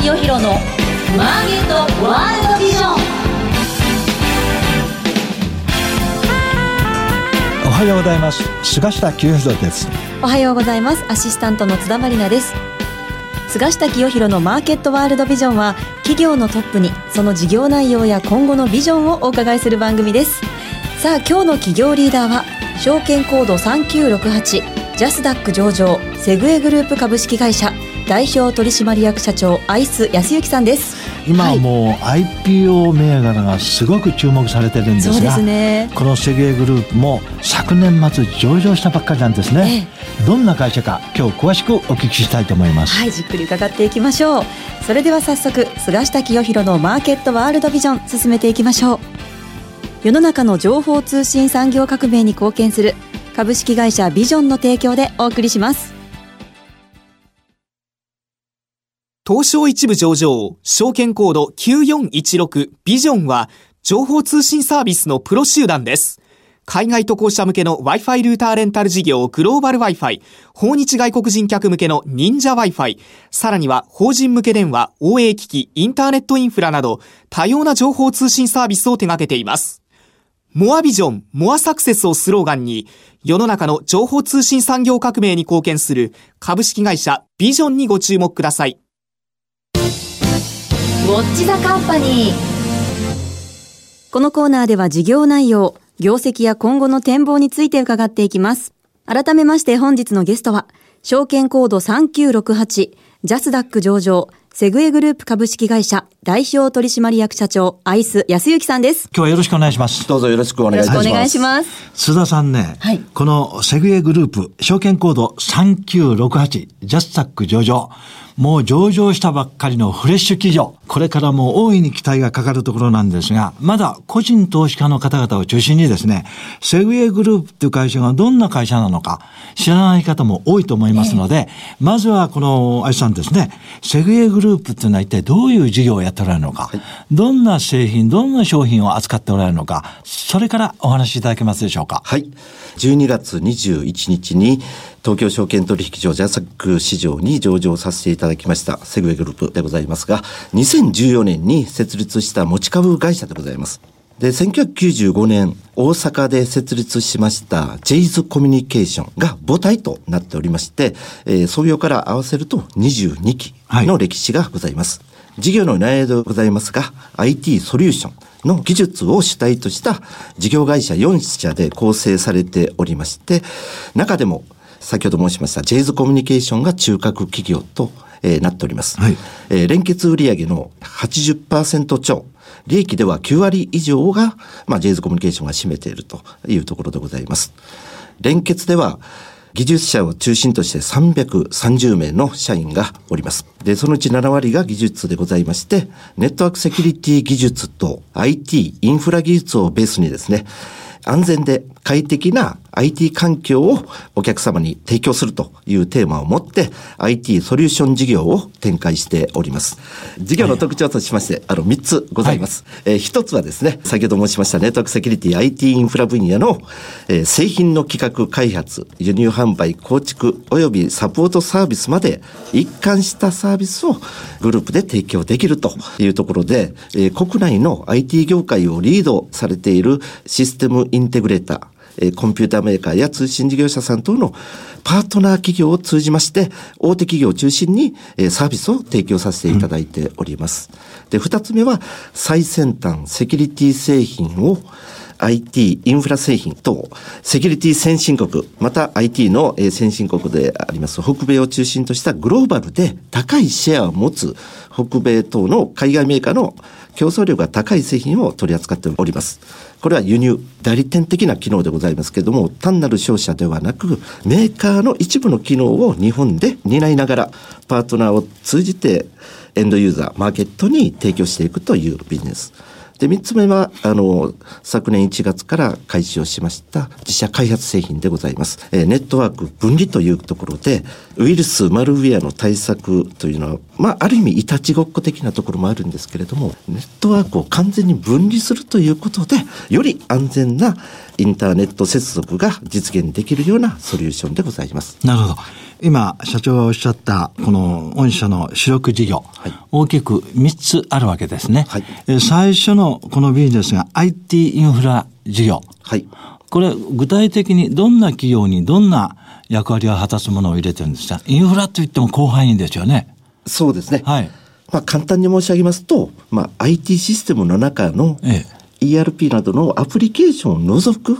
清弘のマーケットワールドビジョン。おはようございます。菅下清弘です。おはようございます。アシスタントの津田まりなです。菅下清弘のマーケットワールドビジョンは企業のトップにその事業内容や今後のビジョンをお伺いする番組です。さあ今日の企業リーダーは証券コード3968ジャスダック上場セグエグループ株式会社代表取締役社長アイス康之さんです。今はもう IPO 銘柄がすごく注目されてるんですがね。このセグエグループも昨年末上場したばっかりなんですね、どんな会社か今日詳しくお聞きしたいと思います。はいじっくり伺っていきましょう。それでは早速菅下清弘のマーケットワールドビジョン進めていきましょう。世の中の情報通信産業革命に貢献する株式会社ビジョンの提供でお送りします東証一部上場、証券コード9416ビジョンは、情報通信サービスのプロ集団です。海外渡航者向けの Wi-Fi ルーターレンタル事業グローバル Wi-Fi、訪日外国人客向けの忍者 Wi-Fi、さらには法人向け電話、OA 機器、インターネットインフラなど、多様な情報通信サービスを手掛けています。モアビジョン、モアサクセスをスローガンに、世の中の情報通信産業革命に貢献する株式会社ビジョンにご注目ください。ウォッチザカンパニー。このコーナーでは事業内容業績や今後の展望について伺っていきます。改めまして本日のゲストは証券コード3968ジャスダック上場セグエグループ株式会社代表取締役社長アイス康之さんです。今日はよろしくお願いします。どうぞよろしくお願いよろしくいたします。お願いします。愛須さんね、はい。このセグエグループ証券コード3968ジャスダック上場。もう上場したばっかりのフレッシュ企業。これからも大いに期待がかかるところなんですがまだ個人投資家の方々を中心にですねセグエグループという会社がどんな会社なのか知らない方も多いと思いますので、まずはこの愛須さんですねセグエグループっていうのは一体どういう事業をやっておられるのか、どんな製品どんな商品を扱っておられるのかそれからお話しいただけますでしょうか？はい。12月21日に東京証券取引所ジャスダック市場に上場させていただきましたセグウェイグループでございますが、2014年に設立した持ち株会社でございます。で、1995年、大阪で設立しましたジェイズコミュニケーションが母体となっておりまして、えー創業から合わせると22期の歴史がございます。事業の内容でございますが、IT ソリューションの技術を主体とした事業会社4社で構成されておりまして、中でも先ほど申しましたジェイズコミュニケーションが中核企業と、えーなっております。はいえー連結売上の80%超、利益では9割以上が、まあ、ジェイズコミュニケーションが占めているというところでございます。連結では、技術者を中心として330名の社員がおります。で、そのうち7割が技術でございまして、ネットワークセキュリティ技術と IT、インフラ技術をベースにですね、安全で快適な IT 環境をお客様に提供するというテーマを持って IT ソリューション事業を展開しております。事業の特徴としまして、あの3つございます。えー一つはですね、先ほど申しましたネットワークセキュリティ IT インフラ分野の、えー製品の企画開発、輸入販売、構築及びサポートサービスまで一貫したサービスをグループで提供できるというところで、えー国内の IT 業界をリードされているシステムインテグレーター、えコンピューターメーカーや通信事業者さん等のパートナー企業を通じまして、大手企業を中心に、サービスを提供させていただいております。で、二つ目は、最先端セキュリティ製品を IT、インフラ製品と、セキュリティ先進国、また IT の先進国であります北米を中心としたグローバルで高いシェアを持つ北米等の海外メーカーの競争力が高い製品を取り扱っております。これは輸入、代理店的な機能でございますけれども、単なる商社ではなく、メーカーの一部の機能を日本で担いながら、パートナーを通じて、エンドユーザー、マーケットに提供していくというビジネス。で、三つ目は、あの、昨年1月から開始をしました自社開発製品でございます。えーネットワーク分離というところで、ウイルス、マルウェアの対策というのは、まあ、ある意味、いたちごっこ的なところもあるんですけれども、ネットワークを完全に分離するということで、より安全なインターネット接続が実現できるようなソリューションでございます。なるほど。今、社長がおっしゃった、この御社の主力事業、はい大きく3つあるわけですね。はいえー最初のこのビジネスが IT インフラ事業。はい。これ、具体的にどんな企業にどんな役割を果たすものを入れてるんですか？インフラといっても広範囲ですよね。そうですね。はい。まあ、簡単に申し上げますと、まあ、IT システムの中のえ ERP などのアプリケーションを除く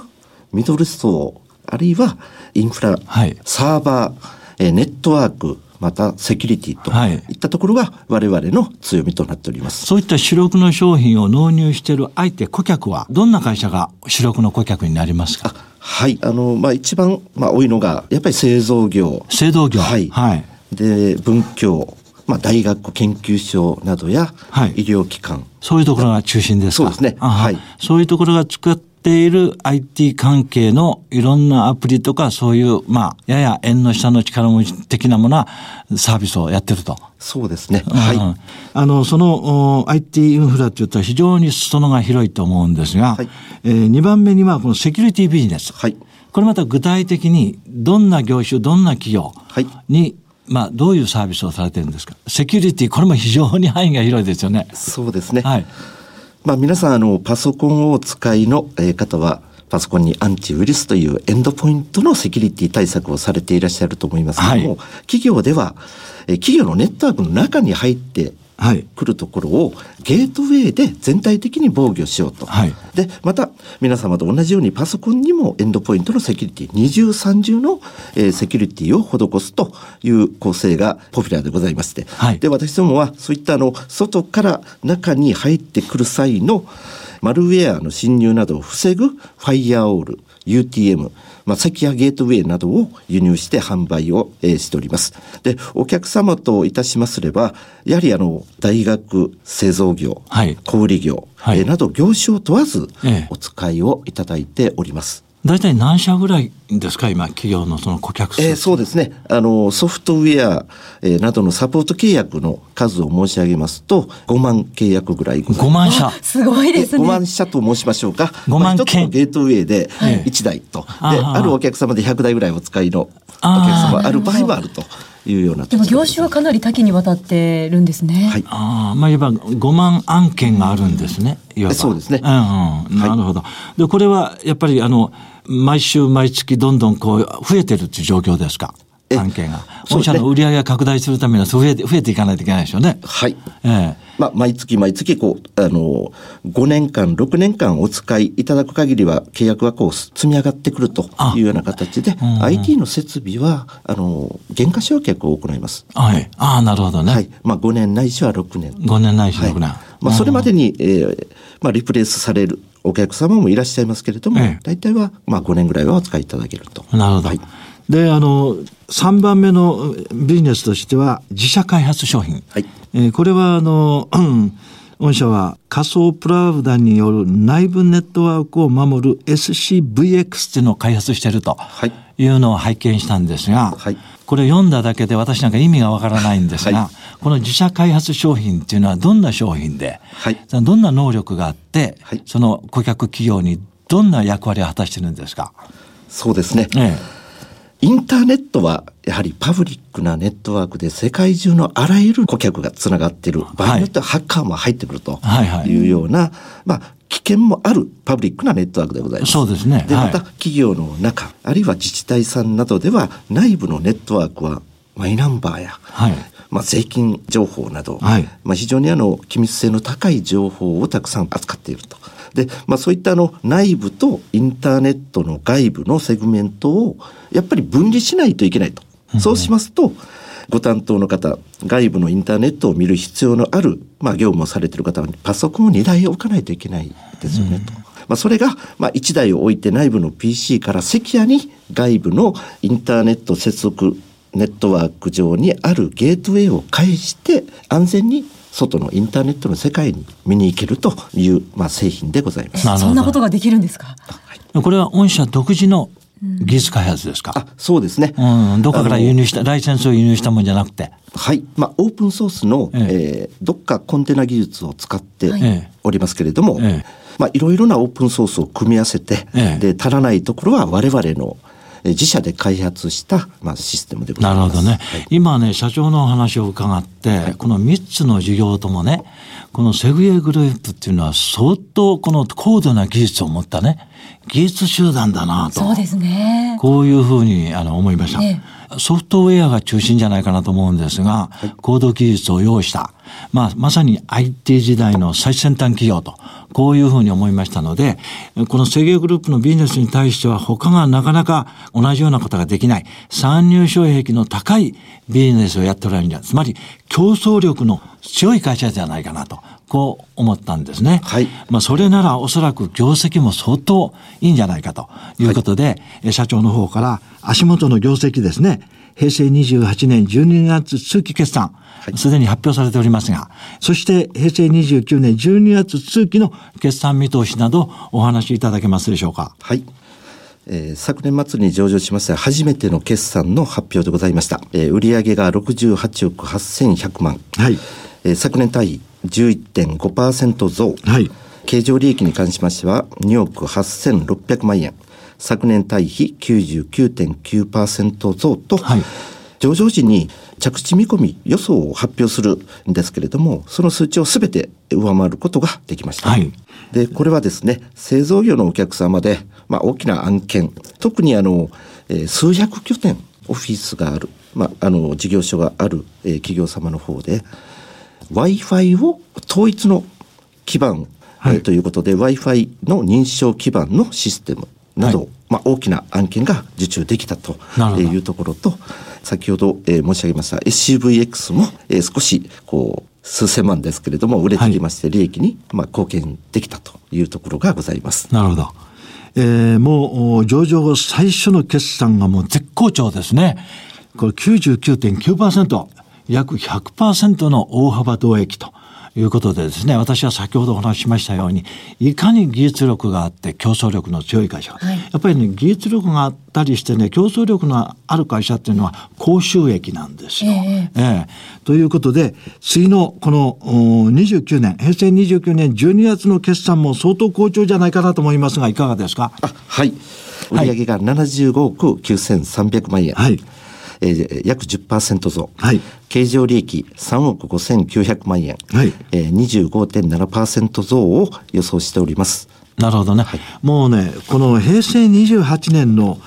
ミドル層、あるいはインフラ、はいサーバー、えーネットワーク、またセキュリティとはいいったところが我々の強みとなっております。そういった主力の商品を納入している相手顧客は、どんな会社が主力の顧客になりますか？はい。あの、まあ、一番、まあ、多いのが、やっぱり製造業。製造業。はい。はい。で、文教、まあ、大学研究所などや、はい医療機関。そういうところが中心ですか？そうですねはいそういうところが作っている IT 関係のいろんなアプリとか、そういう、まあ、やや縁の下の力持ち的なものはサービスをやってると。そうですね。はい。うんあの、そのお IT インフラというと非常に裾野が広いと思うんですが、はいえ2番目にはこのセキュリティビジネス。はい。これまた具体的にどんな業種、どんな企業はいに、まあ、どういうサービスをされてるんですかセキュリティ、これも非常に範囲が広いですよね。そうですね。はい。まあ皆さんあのパソコンをお使いのえー方はパソコンにアンチウイルスというエンドポイントのセキュリティ対策をされていらっしゃると思いますけども、はい。企業ではえー企業のネットワークの中に入ってはい。くるところをゲートウェイで全体的に防御しようと。はいで、また皆様と同じようにパソコンにもエンドポイントのセキュリティ、二重三重の、えーセキュリティを施すという構成がポピュラーでございまして。はいで、私どもはそういったあの、外から中に入ってくる際のマルウェアの侵入などを防ぐファイヤーオール、UTM、まあ、セキュアゲートウェイなどを輸入して販売を、えーしております。で、お客様といたしますれば、やはりあの、大学、製造業、はい小売業、はいえーなど業種を問わずええお使いをいただいております。大体何社ぐらいですか？今、企業のその顧客数。えーそうですね。あの、ソフトウェア、えーなどのサポート契約の数を申し上げますと、5万契約ぐらいござい5ます。万社。すごいです5ね。万社と申しましょうか。5万まあゲートウェイでええ1台と。で、あああるお客様で100台ぐらいお使いのお客様ある場合はあるというようなでも業種ははかなり多岐にわたってるんですね。はい。ああ、まあ、いわば5万案件があるんですね。いわばそうですねうんうん。なるほど。で、これはやっぱりあの、毎週毎月どんどんこう増えてるっていう状況ですか？え案件が。本社の売り上げが拡大するためには増えて、増えていかないといけないですよね。はい。ええ。まあ、毎月毎月、こう、あの、5年間、6年間お使いいただく限りは、契約がこう、積み上がってくるとあいうような形で、うんうん IT の設備は、あの、減価償却を行います。はい。ああ、なるほどね。はい。まあ、5年ないしは6年。5年ないし6年。はいまあ、それまでに、えーまあ、リプレイスされるお客様もいらっしゃいますけれども、ええ大体は、まあ、5年ぐらいはお使いいただけると。なるほど。はいで、あの、3番目のビジネスとしては、自社開発商品。はいえーこれは、あの、う ん御社は仮想プラウダによる内部ネットワークを守る SCVX っていうのを開発しているとはいいうのを拝見したんですが、はい。これ読んだだけで私なんか意味がわからないんですが、はこの自社開発商品っていうのはどんな商品で、はい。どんな能力があって、はい。その顧客企業にどんな役割を果たしてるんですか？そうですね。えインターネットはやはりパブリックなネットワークで世界中のあらゆる顧客がつながっている。場合によってはハッカーも入ってくるとはいはい。いうような、まあ危険もあるパブリックなネットワークでございます。そうですね。で、はいまた企業の中、あるいは自治体さんなどでは内部のネットワークはマイナンバーや、はい。まあ、税金情報など、はい。まあ、非常にあの機密性の高い情報をたくさん扱っていると。で、まあ、そういったあの内部とインターネットの外部のセグメントをやっぱり分離しないといけないと。そうしますと、ご担当の方、外部のインターネットを見る必要のある、まあ、業務をされている方はパソコンを2台置かないといけないですよねと。まあ、それが、まあ、1台を置いて内部の PC からセキュアに外部のインターネット接続ネットワーク上にあるゲートウェイを介して安全に外のインターネットの世界に見に行けるという、まあ、製品でございます。そんなことができるんですか？これは御社独自の技術開発ですか、あそうですね。うん、どっかから輸入した、ライセンスを輸入したもんじゃなくて。はい。まあ、オープンソースの、ええーどっかコンテナ技術を使ってはいおりますけれども、ええまあ、いろいろなオープンソースを組み合わせて、ええで、足らないところは我々の、え自社で開発した、まあ、システムでござます。ないるほどね、はい今ね、社長のお話を伺って、この3つの事業ともね、このセグエグループっていうのは相当この高度な技術を持ったね、技術集団だなと。そうですね。こういうふうにあの思いました。えソフトウェアが中心じゃないかなと思うんですが、高度技術を用意した、まあ、まさに IT 時代の最先端企業と、こういうふうに思いましたので、この制御グループのビジネスに対しては他がなかなか同じようなことができない、参入障壁の高いビジネスをやっておられるんじゃ、つまり競争力の強い会社じゃないかなと、こう思ったんですね。はい。まあ、それならおそらく業績も相当いいんじゃないかということで、え社長の方から足元の業績ですね、平成28年12月通期決算、すでに発表されておりますが、そして平成29年12月通期の決算見通しなどお話しいただけますでしょうか？はい。えー昨年末に上場しました初めての決算の発表でございました。えー売上が68億8100万。はい。えー昨年対比11.5%増。はい。経常利益に関しましては2億8600万円。昨年対比99.9%増と、はい。上場時に着地見込み予想を発表するんですけれども、その数値をすべて上回ることができました。はい。で、これはですね、製造業のお客様で、まあ、大きな案件、特にあの、えー数百拠点、オフィスがある、まあ、あの、事業所がある、えー企業様の方で、Wi-Fi を統一の基盤、はい。えーということで Wi-Fi の認証基盤のシステムなど、はいまあ、大きな案件が受注できたというところと先ほど、えー申し上げました SCVX も、えー少しこう数千万ですけれども売れてきまして利益に、まあ、貢献できたというところがございます。なるほど。えーもうお上場後最初の決算がもう絶好調ですね。これ99.9%、約100%の大幅増益ということでですね、私は先ほどお話ししましたように、いかに技術力があって競争力の強い会社。はい。やっぱりね、技術力があったりしてね、競争力のある会社っていうのは高収益なんですよ。えええということで、次のこのお29年、平成29年12月の決算も相当好調じゃないかなと思いますが、いかがですか？あはい。売はい上が75億9300万円、はいえー約10%増、はい経常利益3億5900万円、はいえー、25.7%増を予想しております。なるほどね。もうね、この平成28年の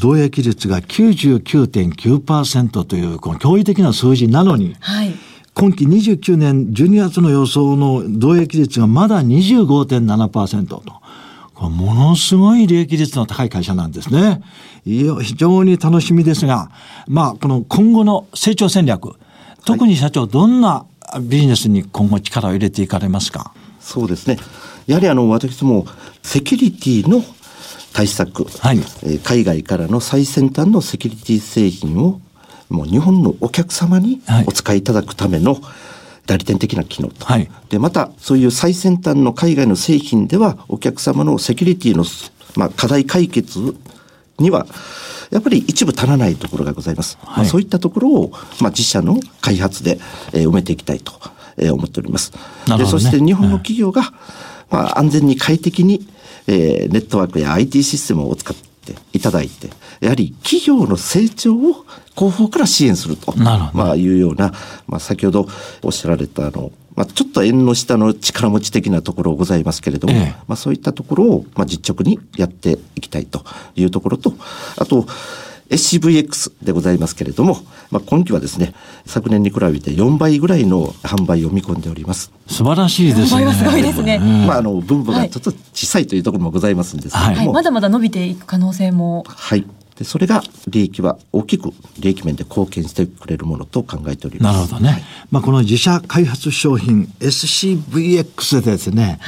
同益率が99.9%という、この驚異的な数字なのに、はい。今期29年12月の予想の同益率がまだ25.7%と。ものすごい利益率の高い会社なんですね。いや非常に楽しみですが、まあ、この今後の成長戦略、特に社長、どんなビジネスに今後力を入れていかれますか？そうですね。やはりあの、私もセキュリティの対策、はいえー海外からの最先端のセキュリティ製品をもう日本のお客様にはいお使いいただくための代理店的な機能と、はい。でまたそういう最先端の海外の製品ではお客様のセキュリティの、まあ、課題解決にはやっぱり一部足らないところがございます。まあそういったところを、まあ、自社の開発で、えー埋めていきたいと、えー思っております。ね。そして日本の企業が、まあ、安全に快適に、えーネットワークや IT システムを使っていただいて、やはり企業の成長を後方から支援すると、まあ、いうような、まあ、先ほどおっしゃられたあの、まあ、ちょっと縁の下の力持ち的なところございますけれども、ええ。まあ、そういったところを、まあ、実直にやっていきたいというところと、あと、SCVX でございますけれども、まあ、今期はですね、昨年に比べて4倍ぐらいの販売を見込んでおります。素晴らしいですね。すすごいですねうんまあ、あの、分母がちょっと小さいというところもございますんですけれはい。ども、まだまだ伸びていく可能性も。はい。で、それが利益は大きく利益面で貢献してくれるものと考えております。なるほどね。まあ、この自社開発商品 SCVX でですね、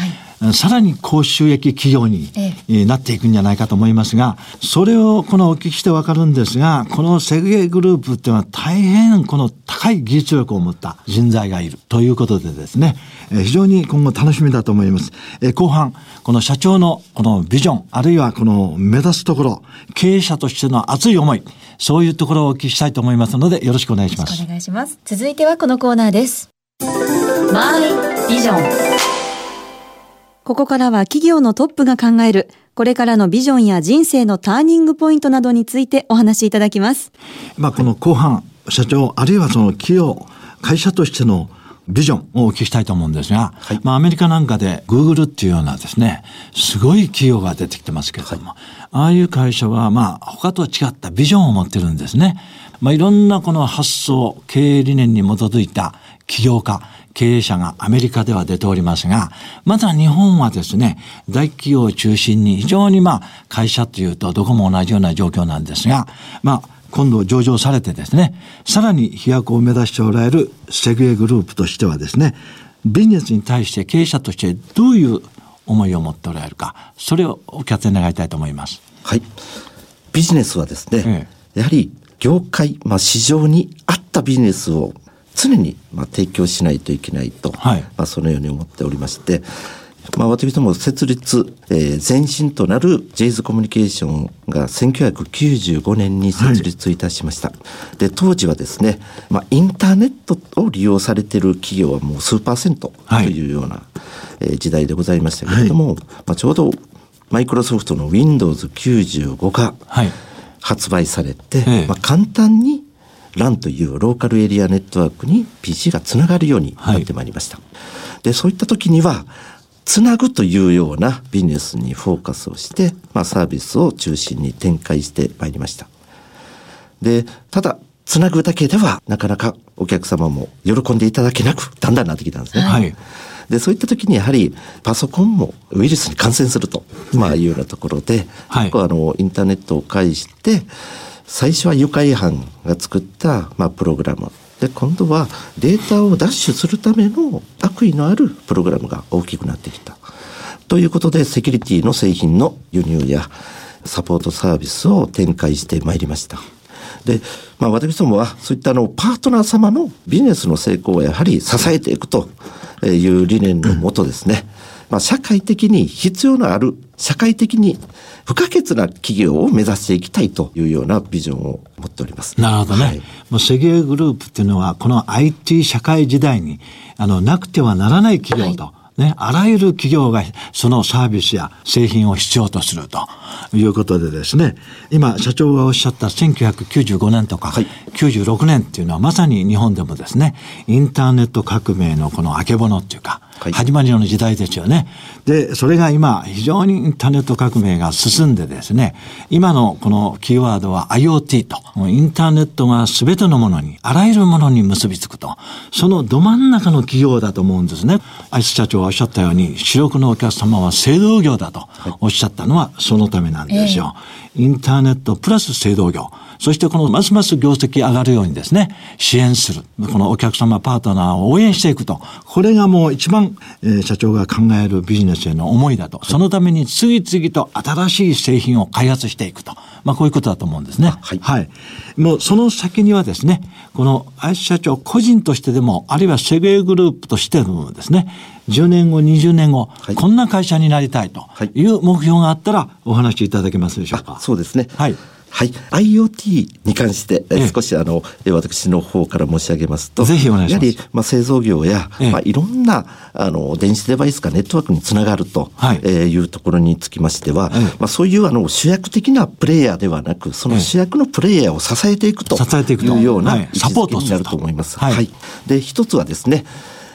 さらに高収益企業にええーなっていくんじゃないかと思いますが、それをこのお聞きしてわかるんですが、このセグエグループっていうのは大変この高い技術力を持った人材がいるということでですね、え非常に今後楽しみだと思います。え後半、この社長のこのビジョン、あるいはこの目指すところ、経営者としての熱い思い、そういうところをお聞きしたいと思いますので、よろしくお願いしますお。願いします。続いてはこのコーナーです。マイビジョンここからは企業のトップが考える、これからのビジョンや人生のターニングポイントなどについてお話しいただきます。まあ、この後半、社長、あるいはその企業、会社としてのビジョンをお聞きしたいと思うんですが、はいまあアメリカなんかで Google っていうようなですね、すごい企業が出てきてますけれども、ああいう会社はまあ他とは違ったビジョンを持ってるんですね。まあいろんなこの発想、経営理念に基づいた起業家、経営者がアメリカでは出ておりますが、まだ日本はですね、大企業を中心に非常にまあ会社というとどこも同じような状況なんですが、まあ今度上場されてですね、さらに飛躍を目指しておられるセグエグループとしてはですね、ビジネスに対して経営者としてどういう思いを持っておられるか、それをお聞かせ願いたいと思います。はい。ビジネスはですね、えやはり業界、まあ市場に合ったビジネスを常にまあ提供しないといけないと、はい。まあそのように思っておりまして、まあ私ども設立、えー前身となるジェイズコミュニケーションが1995年に設立いたしました。で、当時はですね、まあインターネットを利用されている企業はもう数パーセントとはい。いうような、えー時代でございましたけれども、まあちょうどマイクロソフトの Windows95 がはい。発売されて、ええ。まあ、簡単に LAN というローカルエリアネットワークに PC がつながるようになってまいりました。で、そういった時には、つなぐというようなビジネスにフォーカスをして、まあ、サービスを中心に展開してまいりました。で、ただ、つなぐだけでは、なかなかお客様も喜んでいただけなく、だんだんなってきたんですね。はいで、そういった時にやはり、パソコンもウイルスに感染すると、まあ、いうようなところで、はい結構あの、インターネットを介して、最初は愉快犯が作った、まあ、プログラム。で、今度はデータを奪取するための悪意のあるプログラムが大きくなってきた。ということで、セキュリティの製品の輸入やサポートサービスを展開してまいりました。で、まあ私どもはそういったあのパートナー様のビジネスの成功をやはり支えていくという理念のもとですね、まあ社会的に必要のある、社会的に不可欠な企業を目指していきたいというようなビジョンを持っております。なるほどね。はいもうセゲグループっていうのは、この IT 社会時代に、あの、なくてはならない企業と、ね、あらゆる企業がそのサービスや製品を必要とするということでですね、今社長がおっしゃった1995年とか、はい96年っていうのはまさに日本でもですね、インターネット革命のこのあけぼのっていうか、はい始まりの時代ですよね。で、それが今、非常にインターネット革命が進んでですね、今のこのキーワードは IoT と、インターネットが全てのものに、あらゆるものに結びつくと、そのど真ん中の企業だと思うんですね。アイス社長がおっしゃったように、主力のお客様は製造業だとおっしゃったのはそのためなんですよ。インターネットプラス製造業。そしてこのますます業績上がるようにですね、支援する。このお客様、パートナーを応援していくと。これがもう一番、えー社長が考えるビジネスへの思いだと。そのために次々と新しい製品を開発していくと。まあこういうことだと思うんですね。はいはい。もうその先にはですね、この林社長個人としてでも、あるいはセグエグループとしてでもですね、10年後、20年後、いこんな会社になりたいとはいいう目標があったらお話しいただけますでしょうか？あそうですね。はい。はい。IoT に関して、えええ少しあの、え私の方から申し上げますと、ぜひお願いしますやはり、まあ、製造業や、ええまあ、いろんな、あの、電子デバイスがネットワークにつながると、はいえーいうところにつきましては、ええまあ、そういうあの、主役的なプレイヤーではなく、その主役のプレイヤーを支えていくというようなサポートになると思います。はいはい。で、一つはですね、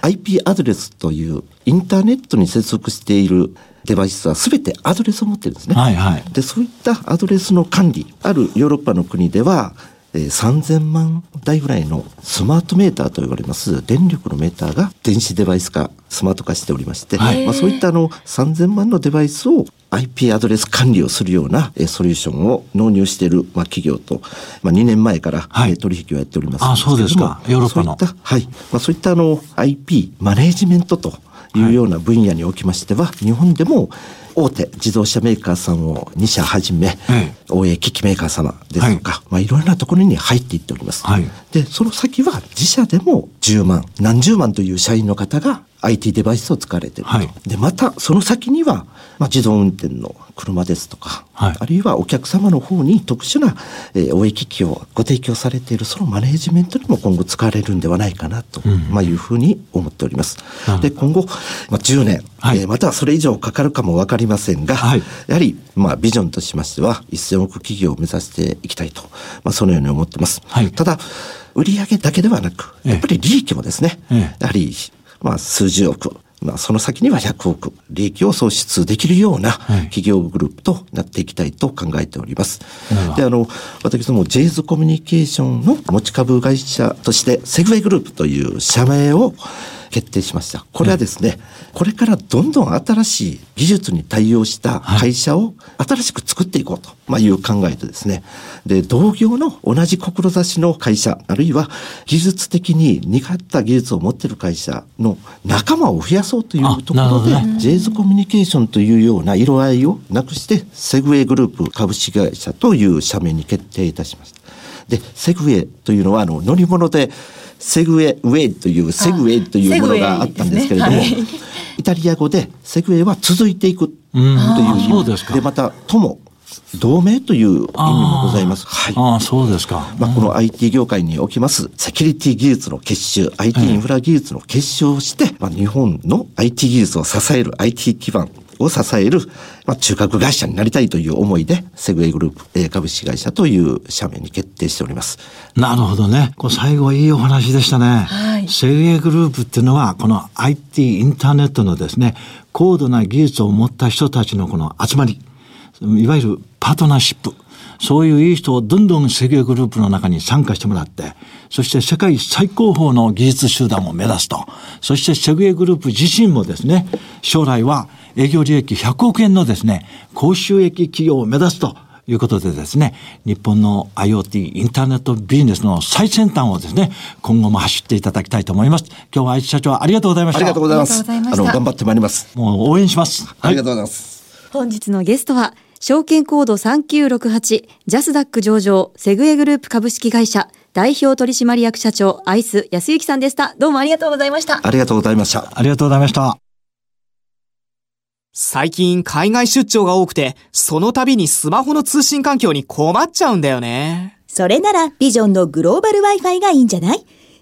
IP アドレスというインターネットに接続しているデバイスは全てアドレスを持ってるんですね。はいはい。で、そういったアドレスの管理、あるヨーロッパの国では、えー3000万台ぐらいのスマートメーターと呼ばれます電力のメーターが電子デバイス化、スマート化しておりまして、はいまあ、そういったあの3000万のデバイスを IP アドレス管理をするようなえーソリューションを納入している、まあ、企業と、まあ、2年前から、取引をやっておりますあそうですか。ヨーロッパの。そういった、はい。まあ、そういったあの IP マネージメントというような分野におきましては、日本でも大手自動車メーカーさんを2社はじめ、ええ。大江機器メーカー様ですとか、い。まあいろいろなところに入っていっております。はい。で、その先は自社でも10万、何十万という社員の方が IT デバイスを使われていると。はい。で、またその先には、まあ、自動運転の車ですとか、はい。あるいはお客様の方に特殊な、えー、応援機器をご提供されているそのマネージメントにも今後使われるんではないかなと、うん。まあ、いうふうに思っております。で、今後、まあ、10年、はい。えーまたはそれ以上かかるかもわかりませんが、はい。やはり、まあ、ビジョンとしましては、1000億企業を目指していきたいと、まあ、そのように思ってます。はい。ただ、売上だけではなく、ええ。やっぱり利益もですね、ええ。やはり、まあ、数十億、まあ、その先には100億、利益を創出できるようなはい企業グループとなっていきたいと考えておりますなるほ。どで、あの、私ども、ジェイズコミュニケーションの持ち株会社として、セグウェイグループという社名を決定しました。これはですね、これからどんどん新しい技術に対応した会社を新しく作っていこうと、まあ、いう考えでですね、で、同業の同じ志の会社、あるいは技術的に似合った技術を持っている会社の仲間を増やそうというところで、ねジェイズコミュニケーションというような色合いをなくして、セグウェイグループ株式会社という社名に決定いたしました。で、セグウェイというのは、あの、乗り物で、セグウェイ、ウェイというセグウェイというものがあったんですけれども、セグウェイ タリア語でセグウェイは続いていくといううん意あ味で、また、友、同盟という意味もございます。はい。ああ、そうですか。まあ、この IT 業界におきますセキュリティ技術の結集、IT インフラ技術の結集をして、まあ、日本の IT 技術を支える IT 基盤を支える、まあ、中核会社になりたいという思いで、セグウェイグループえー株式会社という社名に決定しております。なるほどね。これ最後いいお話でしたね。はいセグウェイグループっていうのは、この IT インターネットのですね、高度な技術を持った人たちのこの集まり、いわゆるパートナーシップ。そういういい人をどんどんセグウェイグループの中に参加してもらって、そして世界最高峰の技術集団を目指すと。そしてセグウェイグループ自身もですね、将来は営業利益100億円のですね、高収益企業を目指すと。いうことでですね、日本の IoT、インターネットビジネスの最先端をですね、今後も走っていただきたいと思います。今日は愛知社長ありがとうございました。ありがとうございます。あの、頑張ってまいります。もう応援します。ありがとうございます。本日のゲストは、証券コード3968ジャスダック上場セグエグループ株式会社代表取締役社長アイス安幸さんでした。どうもありがとうございました。ありがとうございました。ありがとうございました。最近海外出張が多くて、その度にスマホの通信環境に困っちゃうんだよね。それならビジョンのグローバル Wi-Fi がいいんじゃない？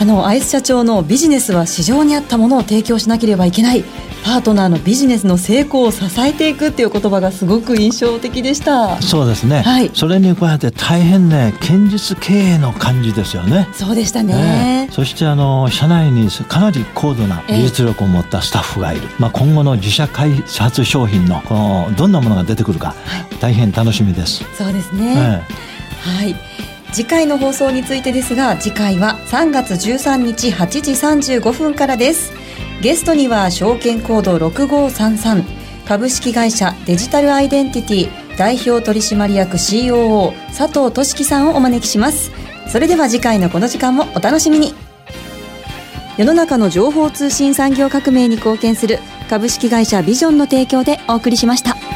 あのアイス社長のビジネスは市場に合ったものを提供しなければいけない。パートナーのビジネスの成功を支えていくっていう言葉がすごく印象的でした。そうですね。はい。それに加えて大変ね、堅実経営の感じですよね。そうでしたね。ね。そしてあの社内にかなり高度な技術力を持ったスタッフがいる、まあ、今後の自社開発商品のこのどんなものが出てくるか、大変楽しみです、そうですえね、はい次回の放送についてですが次回は3月13日8時35分からです。ゲストには証券コード6533株式会社デジタルアイデンティティ代表取締役 COO 佐藤俊樹さんをお招きします。それでは次回のこの時間もお楽しみに。世の中の情報通信産業革命に貢献する株式会社ビジョンの提供でお送りしました。